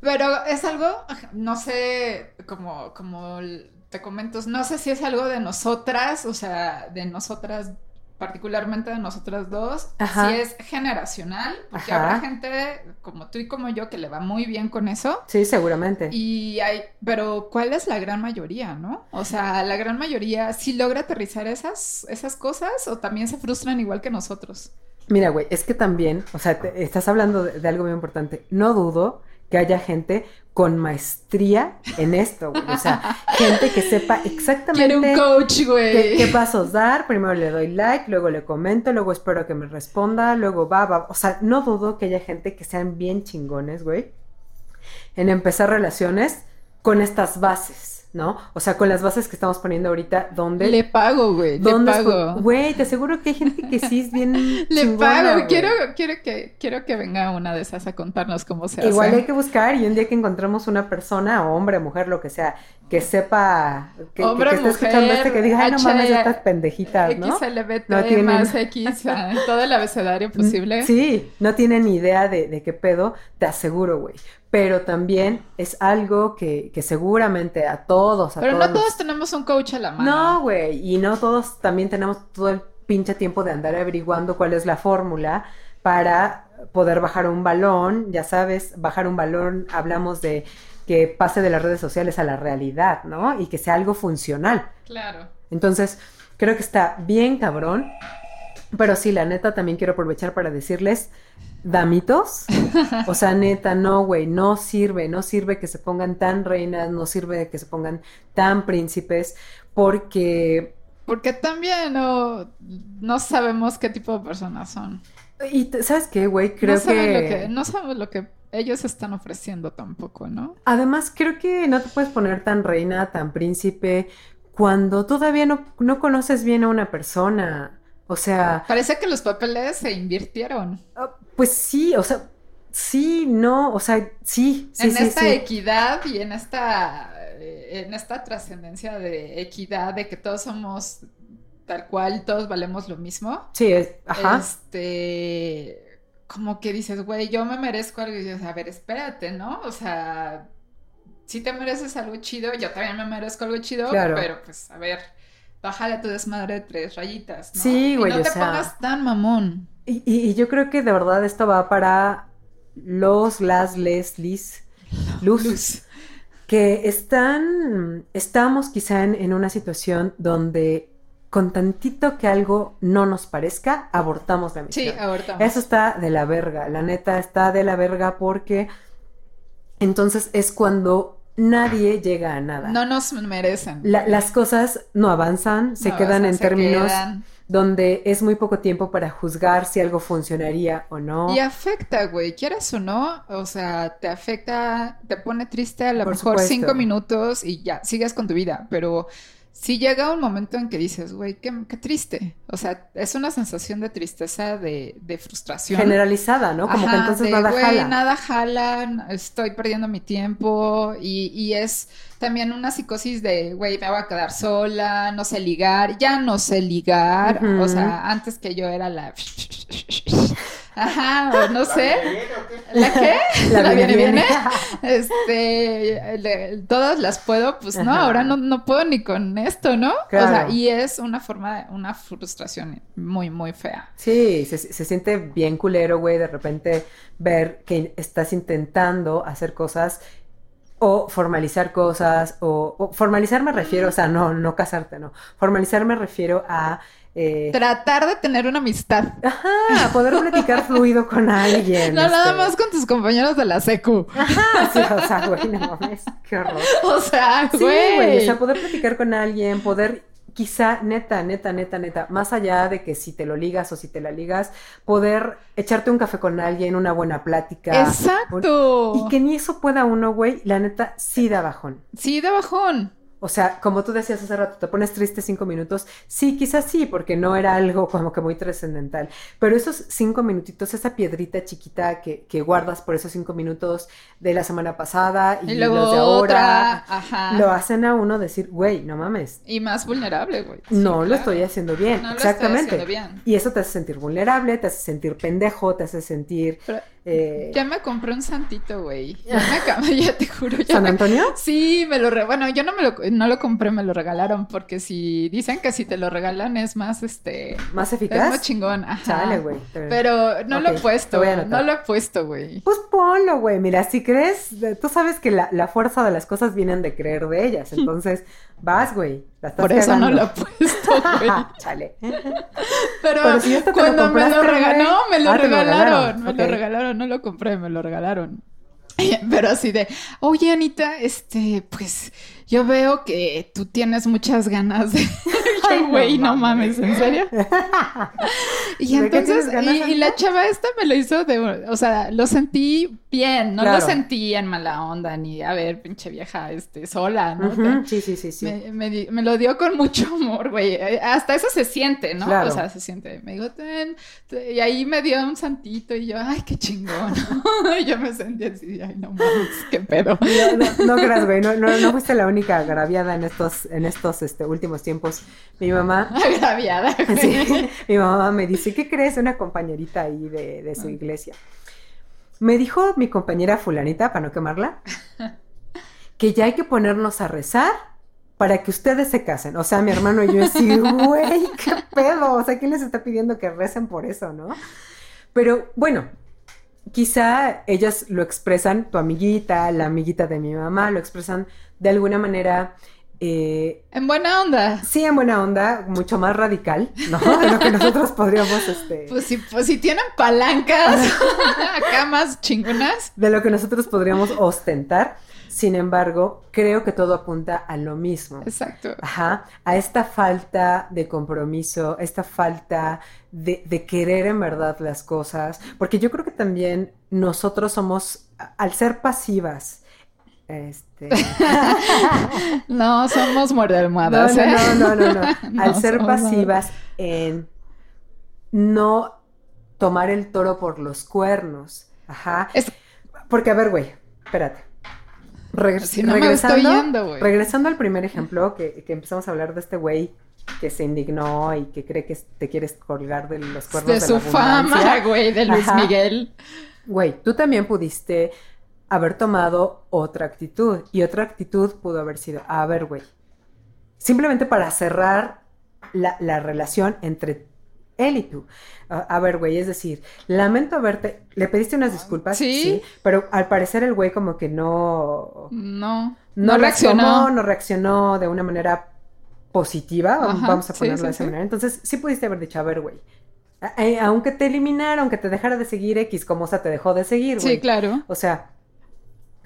Pero es algo, no sé, como, como te comento, no sé si es algo de nosotras, o sea, de nosotras particularmente de nosotras dos, Ajá. si es generacional, porque Ajá. habrá gente como tú y como yo que le va muy bien con eso. Sí, seguramente. Y hay, pero ¿cuál es la gran mayoría, no? O sea, la gran mayoría sí logra aterrizar esas, esas cosas o también se frustran igual que nosotros. Mira, güey, es que también, o sea, te- estás hablando de, de algo muy importante. No dudo que haya gente con maestría en esto, güey. O sea, gente que sepa [LAUGHS] exactamente Quiere un coach, qué, güey. qué pasos dar. Primero le doy like, luego le comento, luego espero que me responda, luego va, va. O sea, no dudo que haya gente que sean bien chingones, güey, en empezar relaciones con estas bases, ¿no? O sea, con las bases que estamos poniendo ahorita, donde... Le pago, güey. Le ¿Dónde pago. Güey, te aseguro que hay gente que sí es bien. [LAUGHS] Le chingona, pago. güey. Quiero, quiero, que, quiero que venga una de esas a contarnos cómo se Igual hace. hay que buscar y un día que encontremos una persona, hombre, mujer, lo que sea, que sepa, que, que- Hombre, que esté escuchando este, que diga, ay, no mames, estas pendejitas, ¿no? XLBT No tienen- más X, todo el abecedario posible. Sí, no tienen ni idea de, de qué pedo, te aseguro, güey. Pero también es algo que, que seguramente a todos, a Pero todos no nos- todos tenemos un coach a la mano. No, güey, y no todos también tenemos todo el pinche tiempo de andar averiguando cuál es la fórmula para poder bajar un balón, ya sabes, bajar un balón, hablamos de que pase de las redes sociales a la realidad, ¿no? Y que sea algo funcional. Claro. Entonces, creo que está bien cabrón, pero sí, la neta, también quiero aprovechar para decirles, damitos, o sea, [LAUGHS] neta, no, güey, no sirve, no sirve que se pongan tan reinas, no sirve que se pongan tan príncipes, porque Porque también no, no sabemos qué tipo de personas son. Y ¿sabes qué, güey? Creo no saben que... lo que, no sabemos lo que ellos están ofreciendo tampoco, ¿no? Además, creo que no te puedes poner tan reina, tan príncipe, cuando todavía no, no conoces bien a una persona. O sea, Parece que los papeles se invirtieron. Pues sí, o sea, sí, no, o sea, sí, sí, en sí, esta sí. equidad y en esta eh, en esta trascendencia de equidad de que todos somos tal cual, todos valemos lo mismo. Sí, es- ajá. Este, como que dices, güey, yo me merezco algo y dices, a ver, espérate, ¿no? O sea, si te mereces algo chido, yo también me merezco algo chido, Claro. pero pues, a ver, bájale a tu desmadre de tres rayitas, ¿no? Sí, Y güey, no o te sea- pongas tan mamón. Y, y- y yo creo que de verdad esto va para los, las, les, lis, [LAUGHS] luz, Luz. que están, estamos quizá en, en una situación donde con tantito que algo no nos parezca, abortamos la Sí, misión. ahorita. Eso está de la verga, la neta está de la verga porque entonces es cuando nadie llega a nada. No nos merecen. La- las cosas no avanzan, se No, quedan en se términos quedan. donde es muy poco tiempo para juzgar si algo funcionaría o no. Y afecta, güey, quieras o no, o sea, te afecta, te pone triste a lo Por mejor supuesto. cinco minutos y ya, sigues con tu vida, pero si llega un momento en que dices, güey, qué, qué triste, o sea, es una sensación de tristeza, de, de frustración. Generalizada, ¿no? Como que entonces de, nada güey, jala. nada jala, estoy perdiendo mi tiempo y, y es también una psicosis de, güey, me voy a quedar sola, no sé ligar, ya no sé ligar, o sea, antes que yo era la... [LAUGHS] Ajá, o no sé. ¿La qué? [LAUGHS] La ¿La, viene, viene, viene. viene? Este, le- todas las puedo, pues no, ahora no, no puedo ni con esto, ¿no? O Claro. sea, y es una forma, de- una frustración muy, muy fea. Sí, se, se siente bien culero, güey, de repente ver que estás intentando hacer cosas o formalizar cosas, o, o formalizar me refiero, o sea, no, no casarte, no. Formalizar me refiero a, eh, Tratar de tener una amistad. ajá, poder platicar [LAUGHS] fluido con alguien. No, nada este. más con tus compañeros de la secu. Ajá, sí, o sea, güey, no mames, qué horror. [LAUGHS] O sea, Sí, güey, o sea, poder platicar con alguien, poder quizá, neta, neta, neta, neta, más allá de que si te lo ligas o si te la ligas, poder echarte un café con alguien, una buena plática. Exacto. Y que ni eso pueda uno, güey, la neta, sí da bajón. Sí, de bajón. O sea, como tú decías hace rato, te pones triste cinco minutos. Sí, quizás sí, porque no era algo como que muy trascendental. Pero esos cinco minutitos, esa piedrita chiquita que, que guardas por esos cinco minutos de la semana pasada y, Y luego los de otra, ahora, ajá. lo hacen a uno decir, güey, no mames. Y más vulnerable, güey. Sí, no lo estoy haciendo bien. No lo estoy Exactamente. haciendo bien. Y eso te hace sentir vulnerable, te hace sentir pendejo, te hace sentir. Pero eh, ya me compré un santito, güey. [LAUGHS] Ya me ya te juro. Ya ¿San me- Antonio? Sí, me lo re- bueno, yo no me lo no lo compré, me lo regalaron porque si dicen que si te lo regalan es más este ¿Más es eficaz? más chingón, ajá. Chale, güey. Pero no lo he puesto, no lo he puesto, güey. Pues ponlo, güey. Mira, si crees, tú sabes que la, la fuerza de las cosas vienen de creer de ellas. [LAUGHS] Entonces, vas, güey. Por eso no lo he puesto, güey. [LAUGHS] Chale. Pero, Pero si esto te lo cuando me lo regaló, me lo Ah, lo regalaron, me lo regalaron, no lo compré, me lo regalaron. [LAUGHS] Pero así de, oye Anita, este, pues yo veo que tú tienes muchas ganas de. [LAUGHS] Yo, güey, no mames. mames, ¿en serio? [LAUGHS] Y ¿De qué entonces, y, y la chava esta me lo hizo de, o sea, lo sentí bien, no lo sentí en mala onda, ni a ver, pinche vieja, este, sola, ¿no? Sí, sí, sí, sí. Me, me di- me lo dio con mucho amor, güey. Eh, Hasta eso se siente, ¿no? Claro. O sea, se siente. Me dijo, "Ten", te- y ahí me dio un santito y yo, ay, qué chingón. [LAUGHS] y yo me sentí así, ay, no mames, qué pedo. No, no, no creas, güey, no, no, no fuiste la única agraviada en estos, en estos este, últimos tiempos. Mi mamá, [LAUGHS] Agraviada. [LAUGHS] sí, mi mamá me dice, ¿qué crees? Una compañerita ahí de, de su iglesia. Me dijo mi compañera fulanita, para no quemarla, [LAUGHS] que ya hay que ponernos a rezar para que ustedes se casen. O sea, mi hermano y yo así, güey, qué pedo. O sea, ¿quién les está pidiendo que recen por eso, no? Pero bueno, quizá ellas lo expresan, tu amiguita, la amiguita de mi mamá, lo expresan de alguna manera, eh, En buena onda. sí, en buena onda, mucho más radical, ¿no? [LAUGHS] De lo que nosotros podríamos, este, Pues si, pues si tienen palancas [LAUGHS] acá más chingonas. de lo que nosotros podríamos ostentar. Sin embargo, creo que todo apunta a lo mismo. Exacto. Ajá, a esta falta de compromiso, esta falta de, de querer en verdad las cosas, porque yo creo que también nosotros somos, al ser pasivas, este... [LAUGHS] No, somos muerde almohadas. no, ¿eh? no, no, no, no. [LAUGHS] No Al ser pasivas en no tomar el toro por los cuernos. Ajá. Es- Porque, a ver, güey, espérate. Reg- Si no me estoy yendo, güey. regresando al primer ejemplo, que, que empezamos a hablar de este güey que se indignó y que cree que te quieres colgar de los cuernos De de, su la fama, güey, de Luis Ajá. Miguel. Güey, tú también pudiste haber tomado otra actitud. Y otra actitud pudo haber sido, a ver, güey, simplemente para cerrar la, la relación entre él y tú. A, a ver, güey, es decir, lamento haberte, le pediste unas disculpas, Sí. pero al parecer el güey como que no, No, no, reaccionó. no reaccionó de una manera positiva, vamos- Ajá, vamos a ponerlo sí, de esa manera. Entonces, sí pudiste haber dicho, a ver, güey, eh, aunque te eliminara, aunque te dejara de seguir X, como sea, te dejó de seguir, güey. Sí, claro. O sea,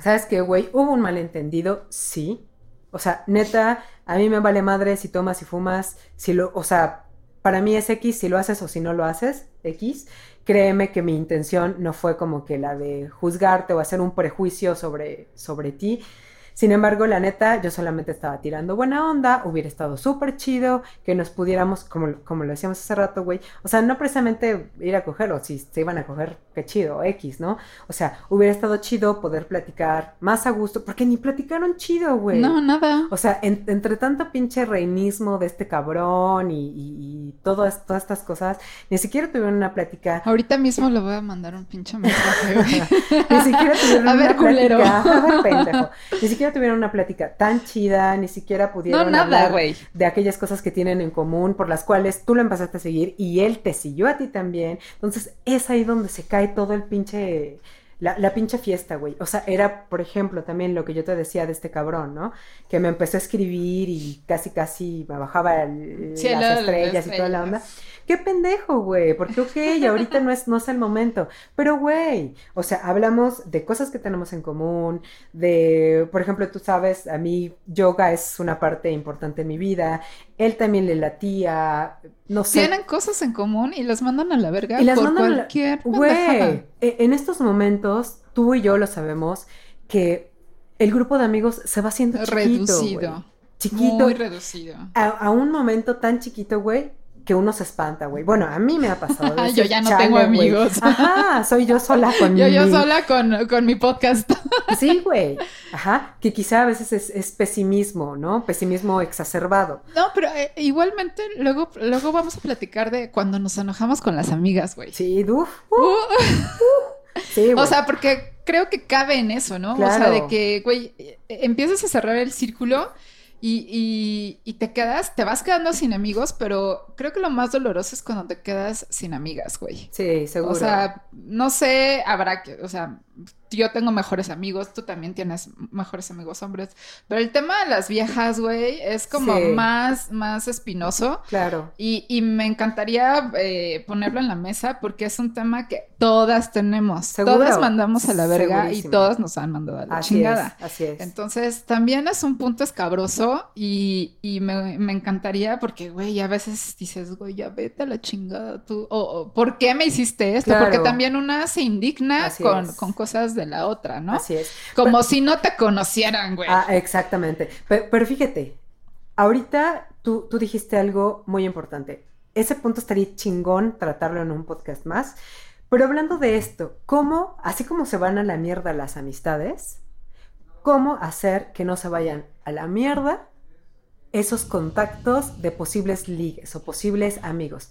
¿sabes qué, güey? Hubo un malentendido, sí. O sea, neta, a mí me vale madre si tomas y fumas, si lo, o sea, para mí es X si lo haces o si no lo haces, X. Créeme que mi intención no fue como que la de juzgarte o hacer un prejuicio sobre, sobre ti. Sin embargo, la neta, yo solamente estaba tirando buena onda, hubiera estado súper chido que nos pudiéramos, como, como lo decíamos hace rato, güey, o sea, no precisamente ir a coger, o si se iban a coger, qué chido, X, ¿no? O sea, hubiera estado chido poder platicar más a gusto, porque ni platicaron chido, güey. No, nada. O sea, en- entre tanto pinche reinismo de este cabrón y, y- y todas, todas estas cosas, ni siquiera tuvieron una plática Ahorita mismo le voy a mandar un pinche mensaje, güey. [LAUGHS] Ni siquiera tuvieron [LAUGHS] A ver, una culero. plática. A [LAUGHS] ver, pendejo. Ni siquiera tuvieron una plática tan chida, ni siquiera pudieron No, nada, hablar de aquellas cosas que tienen en común, por las cuales tú lo empezaste a seguir y él te siguió a ti también. Entonces, es ahí donde se cae todo el pinche. La, la pinche fiesta, güey. O sea, era, por ejemplo, también lo que yo te decía de este cabrón, ¿no? Que me empezó a escribir y casi, casi me bajaba el- Sí, las las estrellas y toda la onda. Qué pendejo, güey, porque ok, ahorita no es, no es el momento, pero güey, o sea, hablamos de cosas que tenemos en común, de, por ejemplo, tú sabes, a mí yoga es una parte importante en mi vida, él también le latía, no sé. Tienen cosas en común y las mandan a la verga Y las por mandan a la- cualquier pendejada. Güey, e- en estos momentos, tú y yo lo sabemos, que el grupo de amigos se va haciendo chiquito, Reducido. chiquito, Muy reducido. a, a un momento tan chiquito, güey, que uno se espanta, güey. Bueno, a mí me ha pasado. [LAUGHS] Yo Dices, ya no "Chale, tengo güey". amigos. [LAUGHS] Ajá, soy yo sola con Yo, yo mi- sola con, con mi podcast. [LAUGHS] Sí, güey. Ajá, que quizá a veces es, es pesimismo, ¿no? Pesimismo exacerbado. No, pero eh, igualmente luego, luego vamos a platicar de cuando nos enojamos con las amigas, güey. Sí, uf, Uh, sí, o sea, porque creo que cabe en eso, ¿no? O sea, Claro. de que, güey, eh, empiezas a cerrar el círculo y, y- y te quedas, te vas quedando sin amigos, pero creo que lo más doloroso es cuando te quedas sin amigas, güey. sí, seguro. O sea, no sé, habrá que, o sea, yo tengo mejores amigos, tú también tienes mejores amigos hombres, pero el tema de las viejas, güey, es como Sí. más, más espinoso. claro. Y, y me encantaría eh, ponerlo en la mesa porque es un tema que todas tenemos. Seguro. Todas mandamos a la verga y todas nos han mandado a la Así chingada. es, así es. Entonces, también es un punto escabroso y, y me, me encantaría porque, güey, a veces dices, güey, ya vete a la chingada tú. O, o, ¿por qué me hiciste esto? Claro. Porque también una se indigna Así con, es. con cosas de la otra, ¿no? Así es. Como si no te conocieran, güey. Ah, exactamente. Pero, pero fíjate, ahorita tú, tú dijiste algo muy importante. Ese punto estaría chingón tratarlo en un podcast más. Pero hablando de esto, ¿cómo, así como se van a la mierda las amistades, cómo hacer que no se vayan a la mierda esos contactos de posibles ligues o posibles amigos?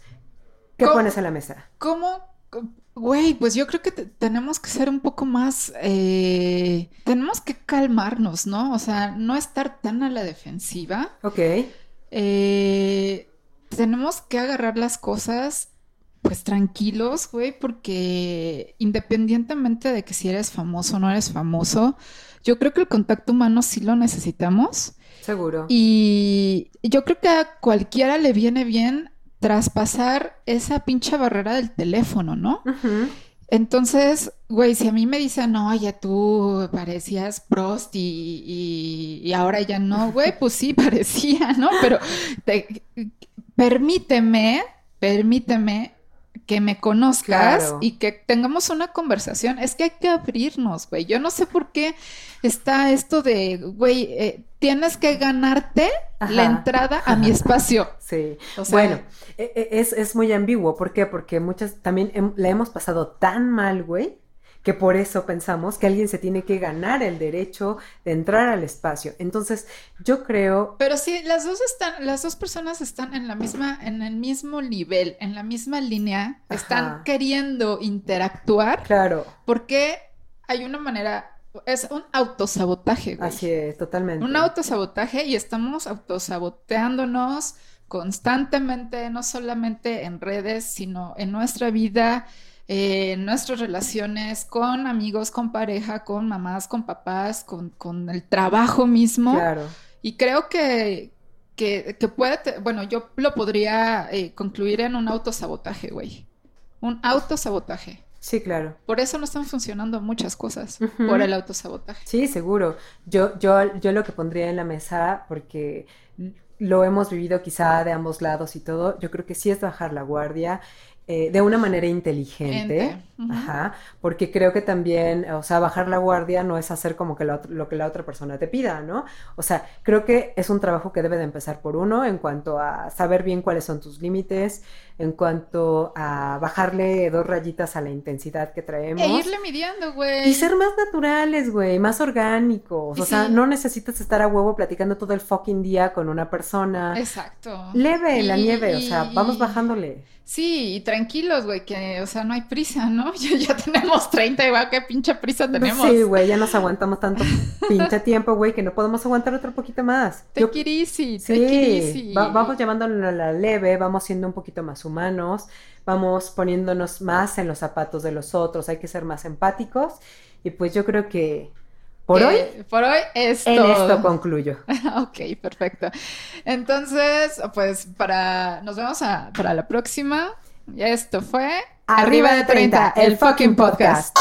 ¿Qué pones en la mesa? ¿Cómo? Güey, pues yo creo que te- tenemos que ser un poco más, eh, tenemos que calmarnos, ¿no? O sea, no estar tan a la defensiva. Ok, Eh, tenemos que agarrar las cosas, pues tranquilos, güey, porque independientemente de que si eres famoso o no eres famoso, yo creo que el contacto humano sí lo necesitamos. seguro. Y yo creo que a cualquiera le viene bien traspasar esa pinche barrera del teléfono, ¿no? Entonces, güey, si a mí me dicen, oye, tú parecías prost y, y- y ahora ya no, [LAUGHS] güey, pues sí, parecía, ¿no? Pero te- permíteme, permíteme que me conozcas Claro. y que tengamos una conversación. Es que hay que abrirnos, güey. Yo no sé por qué está esto de, güey, eh, tienes que ganarte la entrada a mi espacio. Sí. O sea, Bueno, e- e- es, es muy ambiguo. ¿Por qué? Porque muchas también la hemos pasado tan mal, güey, que por eso pensamos que alguien se tiene que ganar el derecho de entrar al espacio. Entonces, yo creo, Pero sí, las dos están, las dos personas están en la misma, en el mismo nivel, en la misma línea, están queriendo interactuar, claro, porque hay una manera, es un autosabotaje, güey. así es, totalmente. Un autosabotaje y estamos autosaboteándonos constantemente, no solamente en redes, sino en nuestra vida, eh, en nuestras relaciones con amigos, con pareja, con mamás, con papás, con, con el trabajo mismo. Claro, Y creo que, que, que puede, te- bueno, yo lo podría eh, concluir en un autosabotaje, güey. Un autosabotaje. Sí, claro. Por eso no están funcionando muchas cosas, por el autosabotaje. Sí, seguro. Yo, yo, yo lo que pondría en la mesa, porque lo hemos vivido quizá de ambos lados y todo, yo creo que sí es bajar la guardia eh, de una manera inteligente. Ajá, porque creo que también, o sea, bajar la guardia no es hacer como que la ot- lo que la otra persona te pida, ¿no? O sea, creo que es un trabajo que debe de empezar por uno en cuanto a saber bien cuáles son tus límites, en cuanto a bajarle dos rayitas a la intensidad que traemos. E irle midiendo, güey. Y ser más naturales, güey, más orgánicos. O sea, no necesitas estar a huevo platicando todo el fucking día con una persona. Exacto. Leve la Y- nieve, o sea, vamos bajándole. Sí, y tranquilos, güey, que, o sea, no hay prisa, ¿no? [LAUGHS] Ya, ya tenemos 30 y va, qué pinche prisa tenemos. Sí, güey, ya nos aguantamos tanto pinche tiempo, güey, que no podemos aguantar otro poquito más. Yo- take it sí, easy. va- vamos llevándolo a la leve, vamos siendo un poquito más humanos, vamos poniéndonos más en los zapatos de los otros, hay que ser más empáticos. Y pues yo creo que por eh, hoy. Por hoy es en todo. esto concluyo. [LAUGHS] ok, perfecto. Entonces, pues para nos vemos a, para la próxima. Y esto fue Arriba de 30, el fucking podcast.